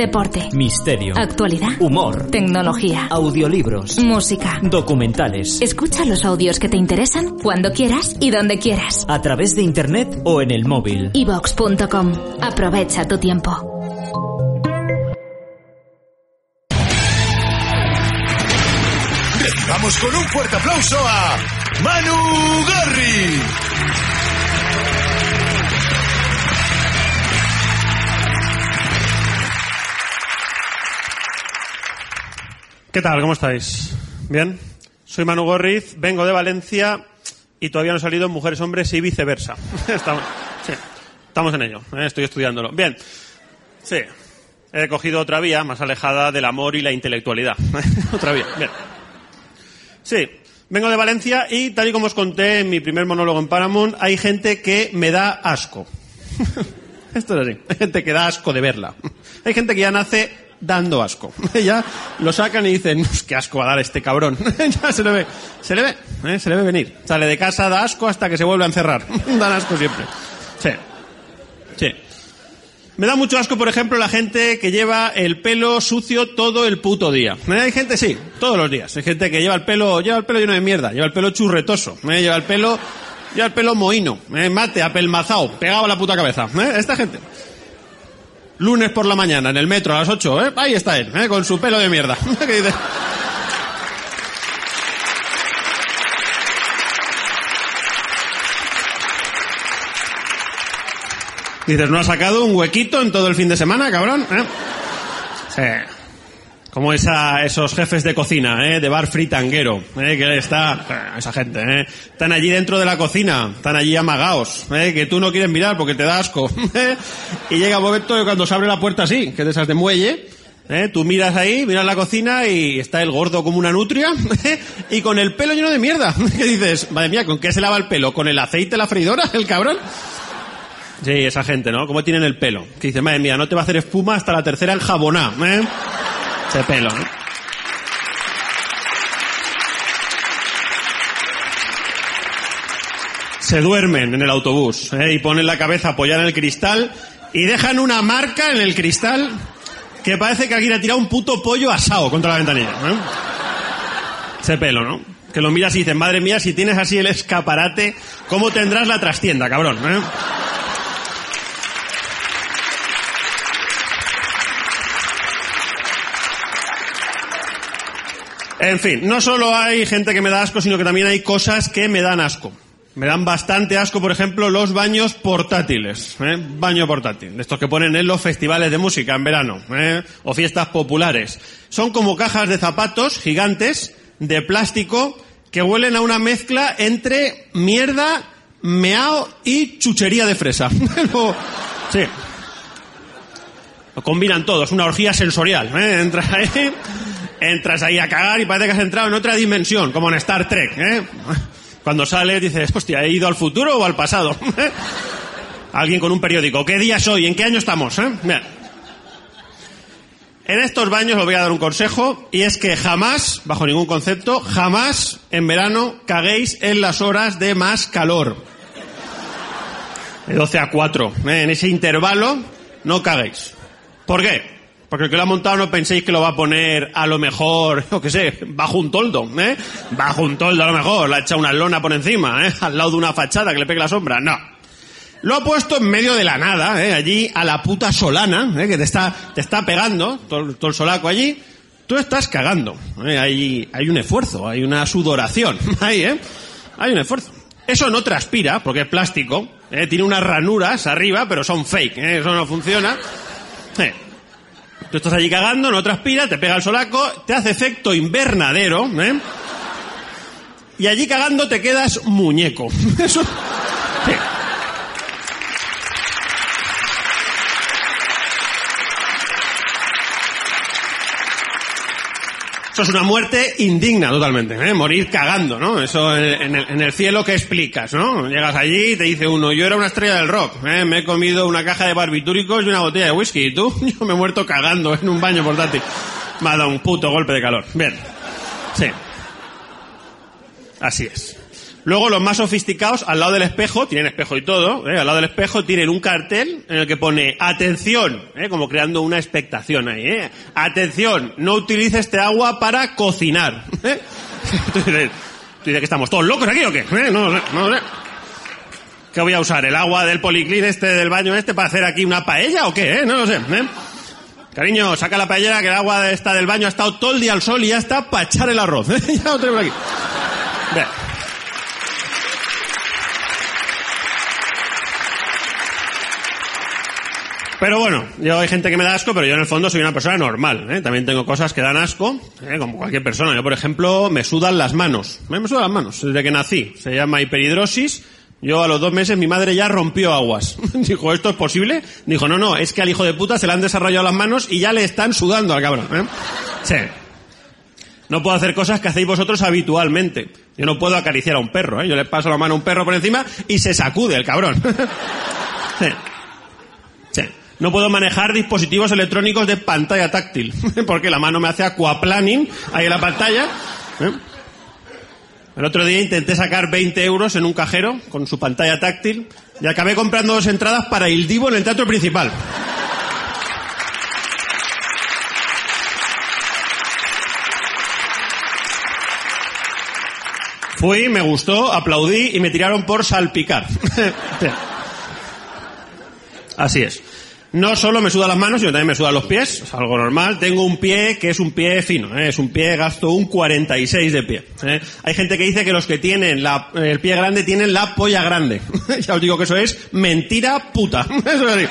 Deporte. Misterio. Actualidad. Humor. Tecnología. Audiolibros. Música. Documentales. Escucha los audios que te interesan cuando quieras y donde quieras. A través de internet o en el móvil. evox.com. Aprovecha tu tiempo. Recibamos con un fuerte aplauso a Manu Garri. ¿Qué tal? ¿Cómo estáis? ¿Bien? Soy Manu Gorriz, vengo de Valencia y todavía no he salido Mujeres, Hombres y viceversa. Estamos en ello, ¿eh? estoy estudiándolo. Bien, sí, he cogido otra vía más alejada del amor y la intelectualidad. otra vía, bien. Sí, vengo de Valencia y tal y como os conté en mi primer monólogo en Paramount, hay gente que me da asco. Esto es así, hay gente que da asco de verla. Hay gente que ya nace dando asco. ya lo sacan y dicen, "Uf, qué asco va a dar este cabrón. ya se le ve, se le ve, ¿eh? se le ve venir. Sale de casa, da asco hasta que se vuelve a encerrar. Dan asco siempre. Sí. Sí. Me da mucho asco, por ejemplo, la gente que lleva el pelo sucio todo el puto día. ¿Eh? Hay gente, sí, todos los días. Hay gente que lleva el pelo, lleva el pelo lleno de mierda, lleva el pelo churretoso, ¿eh? lleva el pelo, lleva el pelo mohino, ¿eh? mate, apelmazado, pegado a la puta cabeza. ¿eh? Esta gente. Lunes por la mañana, en el metro, a las 8, ¿eh? Ahí está él, ¿eh? con su pelo de mierda. Dices, ¿no ha sacado un huequito en todo el fin de semana, cabrón? ¿Eh? Como esa, esos jefes de cocina, ¿eh? de bar fritanguero, ¿eh? que está, eh, esa gente, ¿eh? están allí dentro de la cocina, están allí amagaos, ¿eh? que tú no quieres mirar porque te da asco. ¿eh? Y llega un momento cuando se abre la puerta así, que es de esas de muelle, ¿eh? tú miras ahí, miras la cocina y está el gordo como una nutria, ¿eh? y con el pelo lleno de mierda. que dices, madre mía, ¿con qué se lava el pelo? ¿Con el aceite de la freidora, el cabrón? Sí, esa gente, ¿no? ¿Cómo tienen el pelo? Que dice, madre mía, no te va a hacer espuma hasta la tercera enjaboná, ¿eh? Ese pelo, ¿no? Se duermen en el autobús, ¿eh? Y ponen la cabeza apoyada en el cristal y dejan una marca en el cristal que parece que alguien ha tirado un puto pollo asado contra la ventanilla, ¿eh? Ese pelo, ¿no? Que lo miras y dices, madre mía, si tienes así el escaparate, ¿cómo tendrás la trastienda, cabrón? ¿eh? En fin, no solo hay gente que me da asco, sino que también hay cosas que me dan asco. Me dan bastante asco, por ejemplo, los baños portátiles. ¿eh? Baño portátil. Estos que ponen en los festivales de música en verano. ¿eh? O fiestas populares. Son como cajas de zapatos gigantes de plástico que huelen a una mezcla entre mierda, meao y chuchería de fresa. Lo- sí. Lo combinan todos, una orgía sensorial. ¿eh? Entras ahí, entras ahí a cagar y parece que has entrado en otra dimensión, como en Star Trek. ¿eh? Cuando sales dices, hostia, ¿he ido al futuro o al pasado? Alguien con un periódico, ¿qué día es hoy? ¿En qué año estamos? eh? En estos baños os voy a dar un consejo y es que jamás, bajo ningún concepto, jamás en verano caguéis en las horas de más calor. De 12 a 4. ¿eh? En ese intervalo no caguéis. ¿Por qué? Porque el que lo ha montado no penséis que lo va a poner a lo mejor, yo qué sé, bajo un toldo, ¿eh? Bajo un toldo a lo mejor, le ha echado una lona por encima, ¿eh? Al lado de una fachada que le pegue la sombra. No. Lo ha puesto en medio de la nada, ¿eh? allí a la puta solana, ¿eh? que te está, te está pegando, todo, el solaco allí. Tú estás cagando. ¿eh? Hay, hay un esfuerzo, hay una sudoración. Ahí, ¿eh? Hay un esfuerzo. Eso no transpira, porque es plástico. ¿eh? Tiene unas ranuras arriba, pero son fake. ¿eh? Eso no funciona. Eh. Tú estás allí cagando, no transpira, te pega el solaco, te hace efecto invernadero, ¿eh? Y allí cagando te quedas muñeco. Eso. Eso es una muerte indigna totalmente, ¿eh? morir cagando, ¿no? Eso en el, en el cielo que explicas, ¿no? Llegas allí y te dice uno, yo era una estrella del rock, ¿eh? me he comido una caja de barbitúricos y una botella de whisky, y tú, yo me he muerto cagando en un baño portátil. Me ha dado un puto golpe de calor. Bien. Sí. Así es. Luego los más sofisticados, al lado del espejo, tienen espejo y todo, ¿eh? al lado del espejo tienen un cartel en el que pone atención, ¿eh? como creando una expectación ahí. ¿eh? Atención, no utilice este agua para cocinar. ¿eh? Tú dices, que estamos todos locos aquí o qué? No, no, no. ¿Qué voy a usar? ¿El agua del policlín este, del baño este, para hacer aquí una paella o qué? No lo sé. Cariño, saca la paellera que el agua esta del baño ha estado todo el día al sol y ya está para echar el arroz. ya lo tenemos aquí. Pero bueno, yo hay gente que me da asco, pero yo en el fondo soy una persona normal. ¿eh? También tengo cosas que dan asco, ¿eh? como cualquier persona. Yo, por ejemplo, me sudan las manos. Me sudan las manos desde que nací. Se llama hiperhidrosis. Yo a los dos meses mi madre ya rompió aguas. Dijo, ¿esto es posible? Dijo, no, no, es que al hijo de puta se le han desarrollado las manos y ya le están sudando al cabrón. ¿eh? Sí. No puedo hacer cosas que hacéis vosotros habitualmente. Yo no puedo acariciar a un perro, ¿eh? Yo le paso la mano a un perro por encima y se sacude el cabrón. No puedo manejar dispositivos electrónicos de pantalla táctil, porque la mano me hace aquaplaning ahí en la pantalla. ¿eh? El otro día intenté sacar 20 euros en un cajero con su pantalla táctil y acabé comprando dos entradas para Il Divo en el teatro principal. Fui, me gustó, aplaudí y me tiraron por salpicar. Así es. No solo me sudan las manos, sino también me sudan los pies, es algo normal. Tengo un pie que es un pie fino, ¿eh? es un pie, gasto un 46 de pie. ¿eh? Hay gente que dice que los que tienen el pie grande tienen la polla grande. ya os digo que eso es mentira puta. eso es así.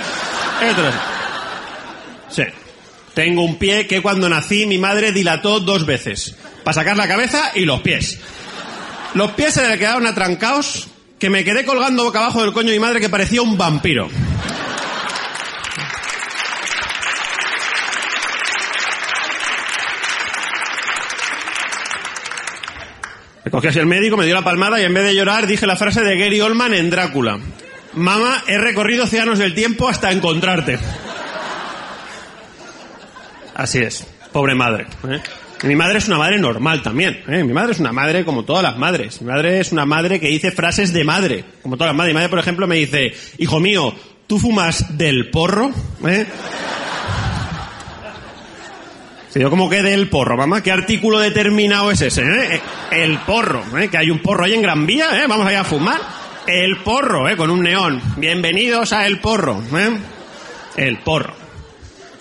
Eso es así. Sí. Tengo un pie que cuando nací mi madre dilató dos veces. Para sacar la cabeza y los pies. Los pies se le quedaron atrancados que me quedé colgando boca abajo del coño de mi madre que parecía un vampiro. Así el médico, me dio la palmada y en vez de llorar dije la frase de Gary Oldman en Drácula. Mamá, he recorrido océanos del tiempo hasta encontrarte. Así es, pobre madre. ¿eh? Mi madre es una madre normal también. ¿eh? Mi madre es una madre como todas las madres. Mi madre es una madre que dice frases de madre, como todas las madres. Mi madre, por ejemplo, me dice, hijo mío, ¿tú fumas del porro? ¿Eh? Sí, yo como que del porro, mamá, ¿qué artículo determinado es ese? Eh? El porro, ¿eh? que hay un porro ahí en Gran Vía, ¿eh? vamos allá a fumar. El porro, ¿eh? con un neón. Bienvenidos a El Porro. ¿eh? El porro.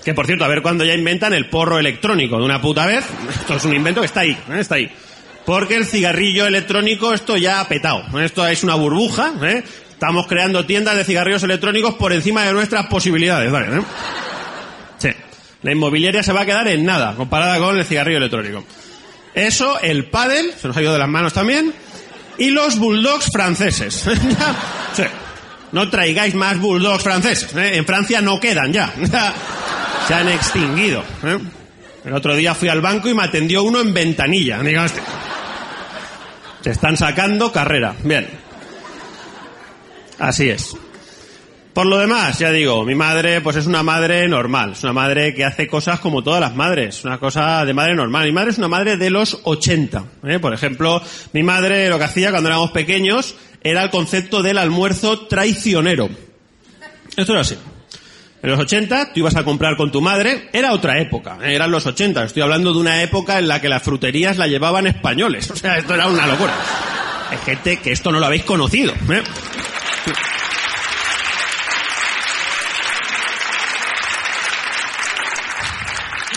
Que por cierto, a ver cuándo ya inventan el porro electrónico de una puta vez. Esto es un invento que está ahí, ¿eh? está ahí. Porque el cigarrillo electrónico, esto ya ha petado. Esto es una burbuja, ¿eh? Estamos creando tiendas de cigarrillos electrónicos por encima de nuestras posibilidades, ¿vale? ¿eh? La inmobiliaria se va a quedar en nada, comparada con el cigarrillo electrónico. Eso, el pádel, se nos ha ido de las manos también, y los bulldogs franceses. No traigáis más bulldogs franceses. ¿eh? En Francia no quedan ya. se han extinguido. ¿eh? El otro día fui al banco y me atendió uno en ventanilla. Digo, este. Se están sacando carrera. Bien. Así es. Por lo demás, ya digo, mi madre pues es una madre normal, es una madre que hace cosas como todas las madres, una cosa de madre normal. Mi madre es una madre de los 80. ¿eh? Por ejemplo, mi madre lo que hacía cuando éramos pequeños era el concepto del almuerzo traicionero. Esto era así. En los 80 tú ibas a comprar con tu madre, era otra época, ¿eh? eran los 80, estoy hablando de una época en la que las fruterías la llevaban españoles, o sea, esto era una locura. Hay gente que esto no lo habéis conocido. ¿eh?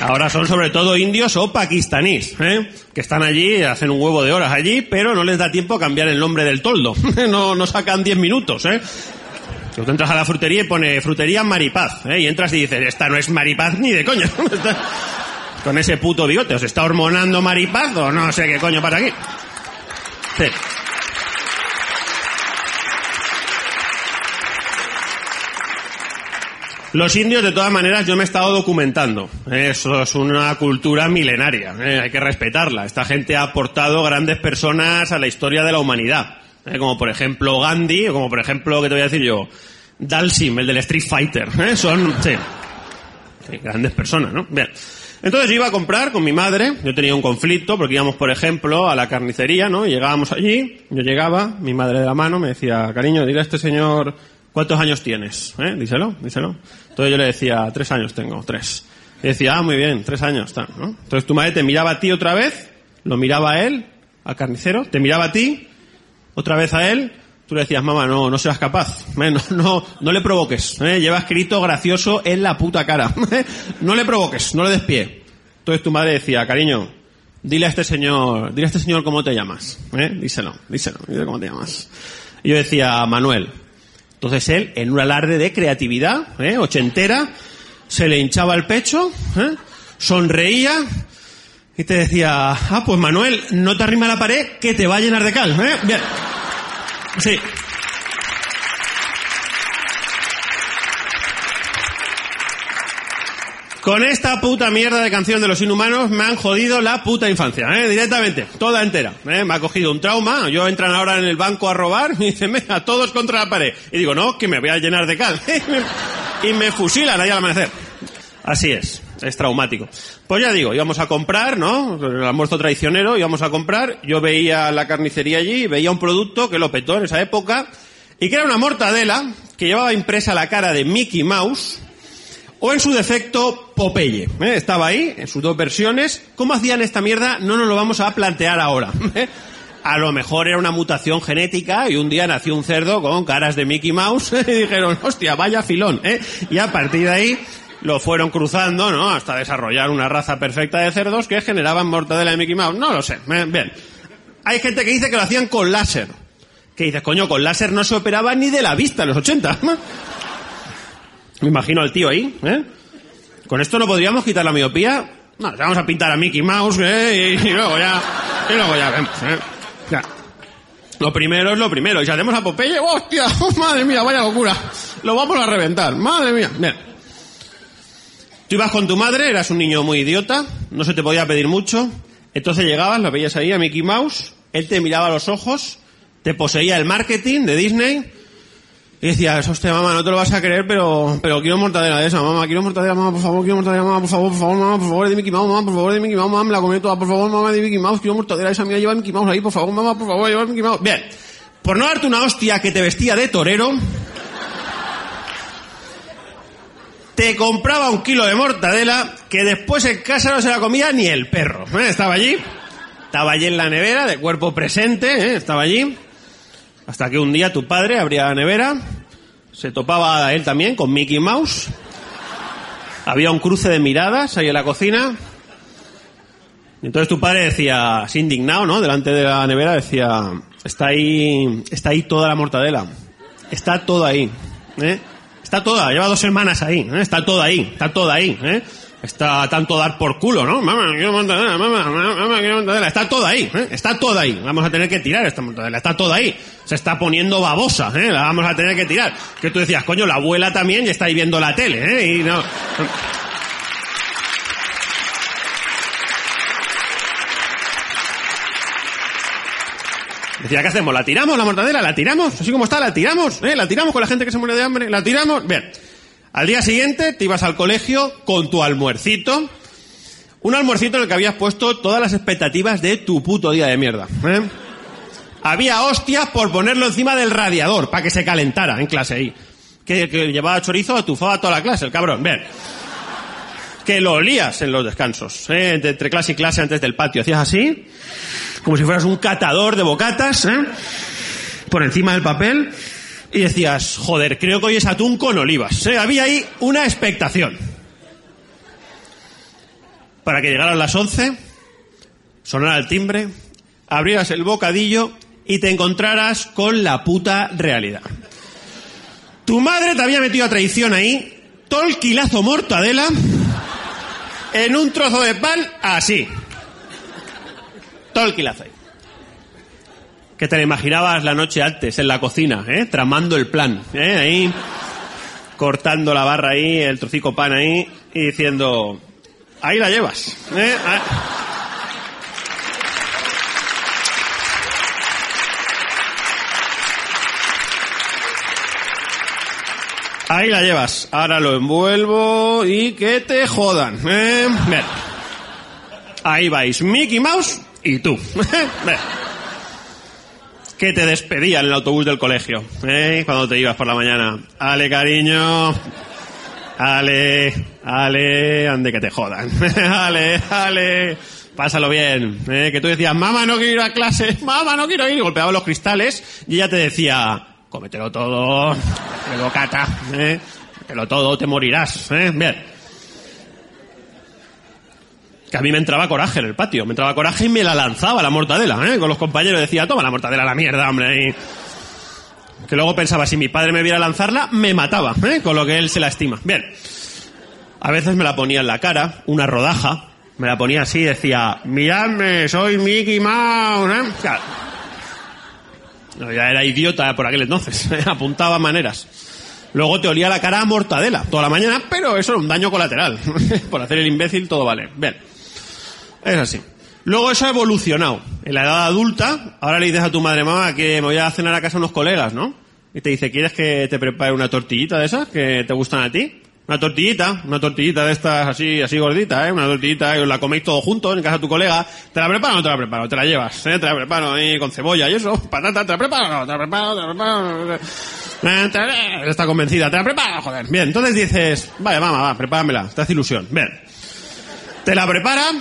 Ahora son sobre todo indios o pakistaníes, ¿eh? que están allí, hacen un huevo de horas allí, pero no les da tiempo a cambiar el nombre del toldo. no, sacan 10 minutos, ¿eh? Tú entras a la frutería y pone frutería Maripaz, ¿eh? y entras y dices, esta no es Maripaz ni de coño. Con ese puto bigote, ¿os está hormonando Maripaz o no sé qué coño pasa aquí? Los indios, de todas maneras, yo me he estado documentando. Eso es una cultura milenaria. ¿eh? Hay que respetarla. Esta gente ha aportado grandes personas a la historia de la humanidad. ¿eh? Como por ejemplo Gandhi, o como por ejemplo, ¿qué te voy a decir yo? Dalsim, el del Street Fighter. ¿eh? Son, sí. Grandes personas, ¿no? Bien. Entonces yo iba a comprar con mi madre, yo tenía un conflicto porque íbamos, por ejemplo, a la carnicería, ¿no? Llegábamos allí, yo llegaba, mi madre de la mano me decía, cariño, dile a este señor cuántos años tienes, ¿eh? Díselo, díselo. Entonces yo le decía, tres años tengo, tres. Y decía, ah, muy bien, tres años, está, ¿no? Entonces tu madre te miraba a ti otra vez, lo miraba a él, al carnicero, te miraba a ti, otra vez a él, tú le decías, mamá, no, no seas capaz, ¿eh? no, no, no le provoques, ¿eh? lleva escrito gracioso en la puta cara, ¿eh? no le provoques, no le des pie. Entonces tu madre decía, cariño, dile a este señor, dile a este señor cómo te llamas, díselo, díselo, dile cómo te llamas. Y yo decía, Manuel. Entonces él, en un alarde de creatividad, ¿eh? ochentera, se le hinchaba el pecho, ¿eh? sonreía y te decía, ah, pues Manuel, no te arrima la pared que te va a llenar de cal, ¿eh? Bien. Sí. Con esta puta mierda de canción de los inhumanos me han jodido la puta infancia, ¿eh? directamente, toda entera. ¿eh? Me ha cogido un trauma, yo entran ahora en el banco a robar y dicen, venga, todos contra la pared. Y digo, no, que me voy a llenar de cal. y me fusilan ahí al amanecer. Así es, es traumático. Pues ya digo, íbamos a comprar, ¿no? El almuerzo traicionero, íbamos a comprar, yo veía la carnicería allí, veía un producto que lo petó en esa época, y que era una mortadela que llevaba impresa la cara de Mickey Mouse, o en su defecto Popeye. ¿eh? Estaba ahí, en sus dos versiones. ¿Cómo hacían esta mierda? No nos lo vamos a plantear ahora. ¿eh? A lo mejor era una mutación genética y un día nació un cerdo con caras de Mickey Mouse y dijeron, hostia, vaya filón. ¿eh? Y a partir de ahí lo fueron cruzando, ¿no? Hasta desarrollar una raza perfecta de cerdos que generaban mortadela de Mickey Mouse. No lo sé. ¿eh? Bien. Hay gente que dice que lo hacían con láser. Que dices, coño, con láser no se operaba ni de la vista en los 80. Me imagino al tío ahí, ¿eh? Con esto no podríamos quitar la miopía. No, vamos a pintar a Mickey Mouse, ¿eh? Y, luego ya, y luego ya vemos, ¿eh? Ya. Lo primero es lo primero. Y si hacemos a Popeye, ¡hostia! ¡Madre mía, vaya locura! Lo vamos a reventar. ¡Madre mía! Bien. Tú ibas con tu madre, eras un niño muy idiota, no se te podía pedir mucho. Entonces llegabas, lo veías ahí a Mickey Mouse, él te miraba a los ojos, te poseía el marketing de Disney, y decías, hostia, mamá, no te lo vas a creer, pero, pero quiero mortadela de esa, mamá, quiero mortadela, mamá, por favor, quiero mortadela, mamá, por favor, por favor, mamá, por favor, de Mickey Mouse, mamá, por favor, de Mickey Mouse, mamá, me la comí toda, por favor, mamá, de Mickey Mouse, quiero mortadela esa mía, lleva Mickey Mouse ahí, por favor, mamá, por favor, lleva Mickey Mouse. Bien. Por no darte una hostia que te vestía de torero, te compraba un kilo de mortadela que después en casa no se la comía ni el perro. ¿eh? Estaba allí, estaba allí en la nevera, de cuerpo presente, ¿eh? estaba allí. Hasta que un día tu padre abría la nevera, se topaba a él también con Mickey Mouse. Había un cruce de miradas ahí en la cocina. Y entonces tu padre decía, así indignado, ¿no? Delante de la nevera decía, está ahí, está ahí toda la mortadela. Está todo ahí. ¿eh? Está toda, lleva dos semanas ahí, ¿eh? está toda ahí, está toda ahí, ¿eh? Está tanto dar por culo, ¿no? Mamá, quiero mortadela, mamá, mamá, quiero mortadela. Está toda ahí, ¿eh? Está toda ahí. Vamos a tener que tirar esta mortadela. Está toda ahí. Se está poniendo babosa, ¿eh? La vamos a tener que tirar. Que tú decías, coño, la abuela también ya está ahí viendo la tele, ¿eh? Y no... Decía, ¿qué hacemos? ¿La tiramos la mortadela? ¿La tiramos? Así como está, la tiramos, ¿eh? La tiramos con la gente que se muere de hambre, la tiramos. Bien. Al día siguiente te ibas al colegio con tu almuercito. Un almuercito en el que habías puesto todas las expectativas de tu puto día de mierda. ¿eh? Había hostias por ponerlo encima del radiador para que se calentara en clase ahí. Que, que llevaba chorizo, atufaba toda la clase, el cabrón. Bien. Que lo olías en los descansos, ¿eh? Entre clase y clase antes del patio. Hacías así, como si fueras un catador de bocatas, ¿eh? por encima del papel y decías, joder, creo que hoy es atún con olivas. Había ahí una expectación. Para que llegaran las 11, sonara el timbre, abrieras el bocadillo y te encontraras con la puta realidad. Tu madre te había metido a traición ahí, kilazo mortadela, en un trozo de pan así. Kilazo ahí que te la imaginabas la noche antes en la cocina, ¿eh? tramando el plan, ¿eh? ahí cortando la barra ahí, el trocico pan ahí, y diciendo, ahí la llevas. ¿eh? Ah. Ahí la llevas. Ahora lo envuelvo y que te jodan. ¿eh? Ahí vais Mickey Mouse y tú. Que te despedía en el autobús del colegio. ¿eh? Cuando te ibas por la mañana. Ale, cariño. Ale, ale, ande que te jodan. ale, ale. Pásalo bien. ¿eh? Que tú decías, mamá, no quiero ir a clase. Mamá, no quiero ir. Y golpeaba los cristales y ella te decía, cómetelo todo, de bocata, ¿eh? Cómetelo todo, te morirás, ¿eh? Bien. Que a mí me entraba coraje en el patio, me entraba coraje y me la lanzaba la mortadela, ¿eh? Con los compañeros decía, toma la mortadela a la mierda, hombre, y... Que luego pensaba, si mi padre me viera lanzarla, me mataba, ¿eh? Con lo que él se la estima. Bien. A veces me la ponía en la cara, una rodaja, me la ponía así decía, miradme, soy Mickey Mouse, ¿eh? Claro. No, ya era idiota por aquel entonces, apuntaba maneras. Luego te olía la cara a mortadela toda la mañana, pero eso era un daño colateral. por hacer el imbécil todo vale. Bien. Es así. Luego eso ha evolucionado. En la edad adulta, ahora le dices a tu madre, mamá, que me voy a cenar a casa unos colegas, ¿no? Y te dice, ¿quieres que te prepare una tortillita de esas que te gustan a ti? Una tortillita, una tortillita de estas así, así gordita, ¿eh? Una tortillita y os la coméis todos juntos en casa de tu colega. ¿Te la preparo o no te la preparo? Te la llevas, ¿eh? Te la preparo ahí con cebolla y eso. Patata, ¿te la preparo? ¿Te la preparo? ¿Te la preparo? Está convencida, ¿te la preparo? Joder. Bien, entonces dices, vaya mamá, va, prepáramela, te hace ilusión. Bien. Te la prepara,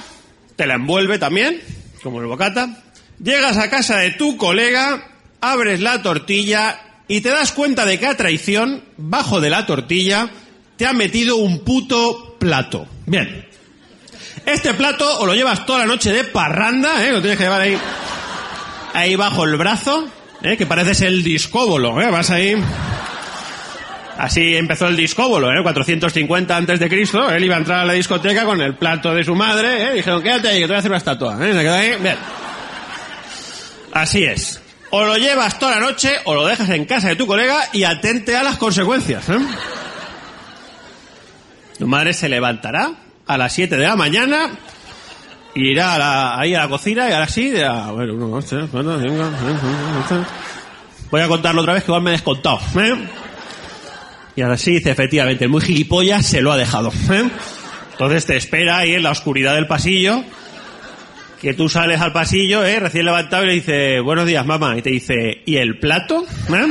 te la envuelve también, como el bocata. Llegas a casa de tu colega, abres la tortilla y te das cuenta de que a traición, bajo de la tortilla, te ha metido un puto plato. Bien. Este plato o lo llevas toda la noche de parranda, ¿eh? Lo tienes que llevar ahí, ahí bajo el brazo, ¿eh? Que pareces el discóbolo, ¿eh? Vas ahí... Así empezó el discóbolo, ¿eh? 450 antes de Cristo. Él iba a entrar a la discoteca con el plato de su madre, ¿eh? Dijeron, quédate ahí, que te voy a hacer una estatua. ¿eh? Se quedó ahí, bien. Así es. O lo llevas toda la noche o lo dejas en casa de tu colega y atente a las consecuencias. ¿eh? Tu madre se levantará a las 7 de la mañana y irá a la- ahí a la cocina y ahora sí, dirá, bueno, uno, dos, tres, cuatro, cinco. Voy a contarlo otra vez que igual me he descontado. ¿eh? Y ahora sí dice, efectivamente, el muy gilipollas se lo ha dejado. ¿eh? Entonces te espera ahí en la oscuridad del pasillo, que tú sales al pasillo, ¿eh? recién levantado, y le dice, buenos días, mamá. Y te dice, ¿y el plato? ¿Eh?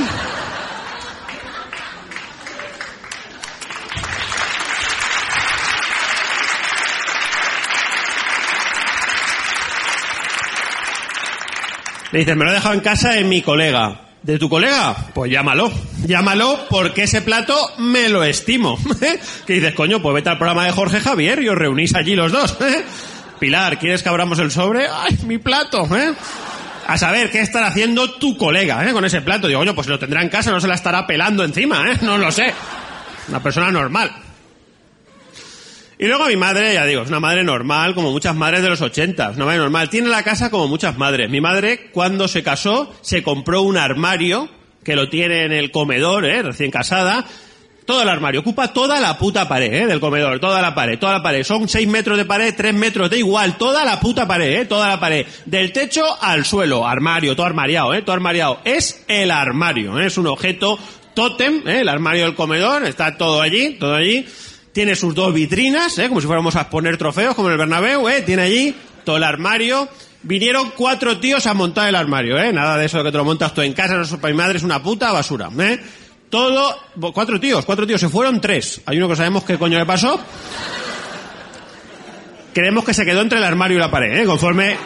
Le dices, me lo he dejado en casa de mi colega. ¿De tu colega? Pues llámalo. Llámalo porque ese plato me lo estimo. que dices, coño, pues vete al programa de Jorge Javier y os reunís allí los dos. Pilar, ¿quieres que abramos el sobre? ¡Ay, mi plato! ¿eh? A saber qué estará haciendo tu colega ¿eh? con ese plato. Digo, coño, pues lo tendrá en casa, no se la estará pelando encima, ¿eh? No lo sé. Una persona normal. Y luego mi madre, ya digo, es una madre normal, como muchas madres de los 80, es una madre normal. Tiene la casa como muchas madres. Mi madre, cuando se casó, se compró un armario, que lo tiene en el comedor, ¿eh? recién casada. Todo el armario, ocupa toda la puta pared, ¿eh? del comedor, toda la pared, toda la pared. Son 6 metros de pared, 3 metros, da igual, toda la puta pared, ¿eh? toda la pared. Del techo al suelo, armario, todo armariado, ¿eh? todo armariado. Es el armario, ¿eh? es un objeto tótem, ¿eh? el armario del comedor, está todo allí, todo allí. Tiene sus dos vitrinas, ¿eh? como si fuéramos a exponer trofeos, como el Bernabéu, ¿eh? tiene allí todo el armario. Vinieron cuatro tíos a montar el armario, ¿eh? Nada de eso que te lo montas tú en casa, eso para mi madre es una puta basura, ¿eh? Todo, cuatro tíos, cuatro tíos, se fueron tres. Hay uno que sabemos qué coño le pasó. Creemos que se quedó entre el armario y la pared, ¿eh? Conforme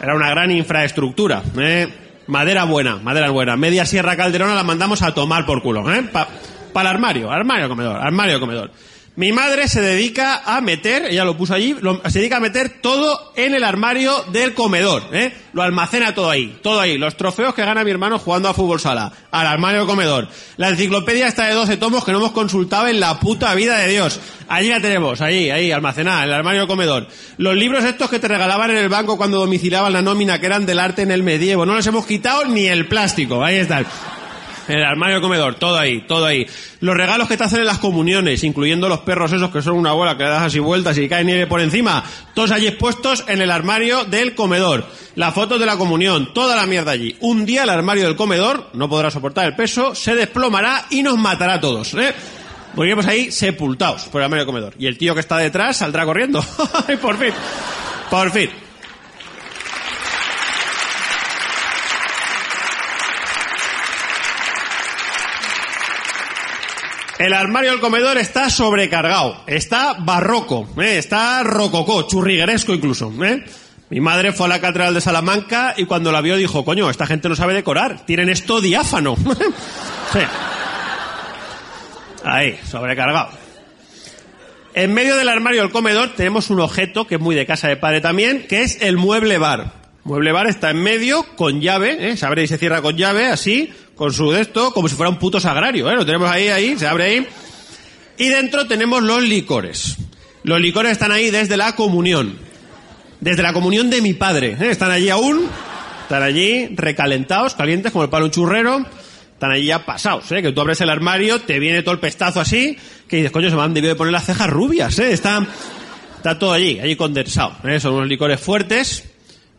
era una gran infraestructura, ¿eh? Madera buena, madera buena. Media Sierra Calderona la mandamos a tomar por culo, ¿eh? Para el armario, armario comedor, armario comedor. Mi madre se dedica a meter, ella lo puso allí, se dedica a meter todo en el armario del comedor, ¿eh? Lo almacena todo ahí, todo ahí. Los trofeos que gana mi hermano jugando a fútbol sala, al armario comedor. La enciclopedia está de 12 tomos que no hemos consultado en la puta vida de Dios. Allí la tenemos, ahí, ahí, almacenada, en el armario comedor. Los libros estos que te regalaban en el banco cuando domiciliaban la nómina, que eran del arte en el medievo, no les hemos quitado ni el plástico, ahí están. El armario del comedor, todo ahí, todo ahí. Los regalos que te hacen en las comuniones, incluyendo los perros esos que son una bola que le das así vueltas y cae nieve por encima, todos allí expuestos en el armario del comedor. Las fotos de la comunión, toda la mierda allí. Un día el armario del comedor no podrá soportar el peso, se desplomará y nos matará a todos. ¿eh? Volvemos ahí sepultados por el armario del comedor. Y el tío que está detrás saldrá corriendo. ¡Ay, por fin! Por fin. El armario del comedor está sobrecargado, está barroco, ¿eh? está rococó, churrigueresco incluso. ¿eh? Mi madre fue a la catedral de Salamanca y cuando la vio dijo, coño, esta gente no sabe decorar, tienen esto diáfano. Ahí, sobrecargado. En medio del armario del comedor tenemos un objeto que es muy de casa de padre también, que es el mueble bar. Mueble bar está en medio con llave, ¿eh? se abre y se cierra con llave, así, con su de esto, como si fuera un puto sagrario, ¿eh? Lo tenemos ahí, ahí, se abre ahí. Y dentro tenemos los licores. Los licores están ahí desde la comunión. Desde la comunión de mi padre, ¿eh? Están allí aún, están allí recalentados, calientes como el palo churrero. Están allí ya pasados, ¿eh? Que tú abres el armario, te viene todo el pestazo así, que dices, coño, se me han debido de poner las cejas rubias. Está, está todo allí, allí condensado. Son unos licores fuertes.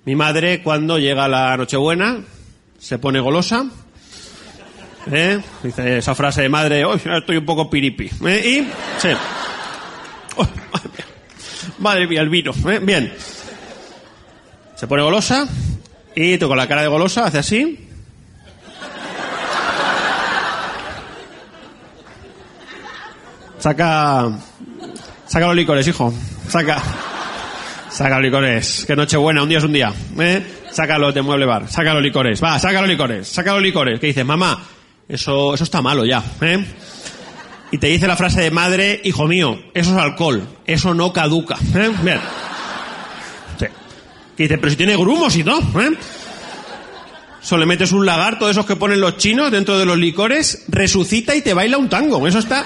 Mi madre, cuando llega la Nochebuena, se pone golosa, ¿Eh? Dice esa frase de madre, hoy estoy un poco piripi. ¿Eh? Y, sí. Oh, madre mía, el vino. ¿eh? Bien. Se pone golosa y tú con la cara de golosa hace así. Saca. Saca los licores, hijo. Saca. Saca los licores. Que noche buena, un día es un día. ¿eh? Sácalo de mueble bar. Saca los licores. Va, saca los licores. Saca los licores. ¿Qué dices, mamá? Eso, eso está malo ya, ¿eh? Y te dice la frase de madre, hijo mío, eso es alcohol, eso no caduca, ¿eh? Bien. Que dice, pero si tiene grumos y todo, ¿eh? Solo le metes un lagarto de esos que ponen los chinos dentro de los licores, resucita y te baila un tango. Eso está,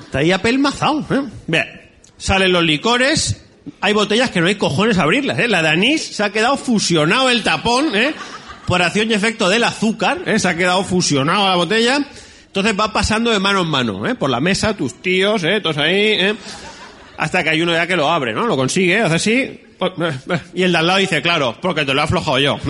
está ahí apelmazado, ¿eh? Bien. Salen los licores, hay botellas que no hay cojones a abrirlas, ¿eh? La de anís se ha quedado fusionado el tapón, ¿eh? Por acción y efecto del azúcar, ¿eh? se ha quedado fusionado a la botella, entonces va pasando de mano en mano, ¿eh? por la mesa, tus tíos, ¿eh? todos ahí, ¿eh? hasta que hay uno ya que lo abre, ¿no? Lo consigue, hace así, y el de al lado dice, claro, porque te lo he aflojado yo.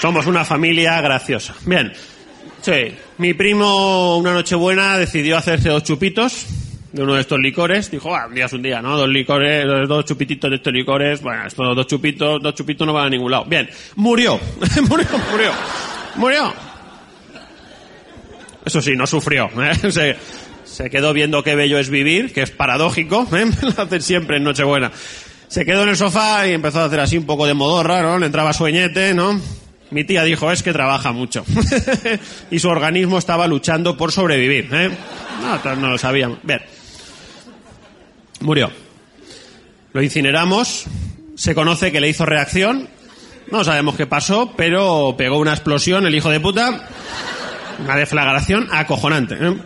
Somos una familia graciosa. Bien. Sí. Mi primo, una noche buena, decidió hacerse dos chupitos de uno de estos licores. Dijo, ah, un día es un día, ¿no? Dos licores, dos chupititos de estos licores. Bueno, estos dos chupitos, dos chupitos no van a ningún lado. Bien. Murió. murió, murió. Murió. Eso sí, no sufrió. ¿eh? Se, se, quedó viendo qué bello es vivir, que es paradójico. ¿eh? Lo hacen siempre en Nochebuena. Se quedó en el sofá y empezó a hacer así un poco de modorra, ¿no? Le entraba sueñete, ¿no? Mi tía dijo, es que trabaja mucho. y su organismo estaba luchando por sobrevivir. ¿eh? No, no lo sabíamos. Bien. Murió. Lo incineramos. Se conoce que le hizo reacción. No sabemos qué pasó, pero pegó una explosión el hijo de puta. Una deflagración acojonante. ¿eh?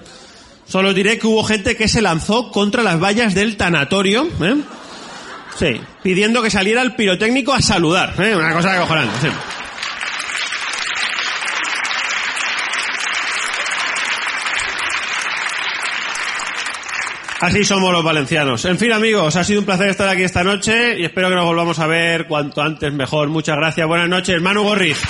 Solo diré que hubo gente que se lanzó contra las vallas del tanatorio. ¿eh? Sí, pidiendo que saliera el pirotécnico a saludar. ¿eh? Una cosa acojonante. Sí. Así somos los valencianos. En fin, amigos, ha sido un placer estar aquí esta noche y espero que nos volvamos a ver cuanto antes mejor. Muchas gracias. Buenas noches, Manu Gorriz.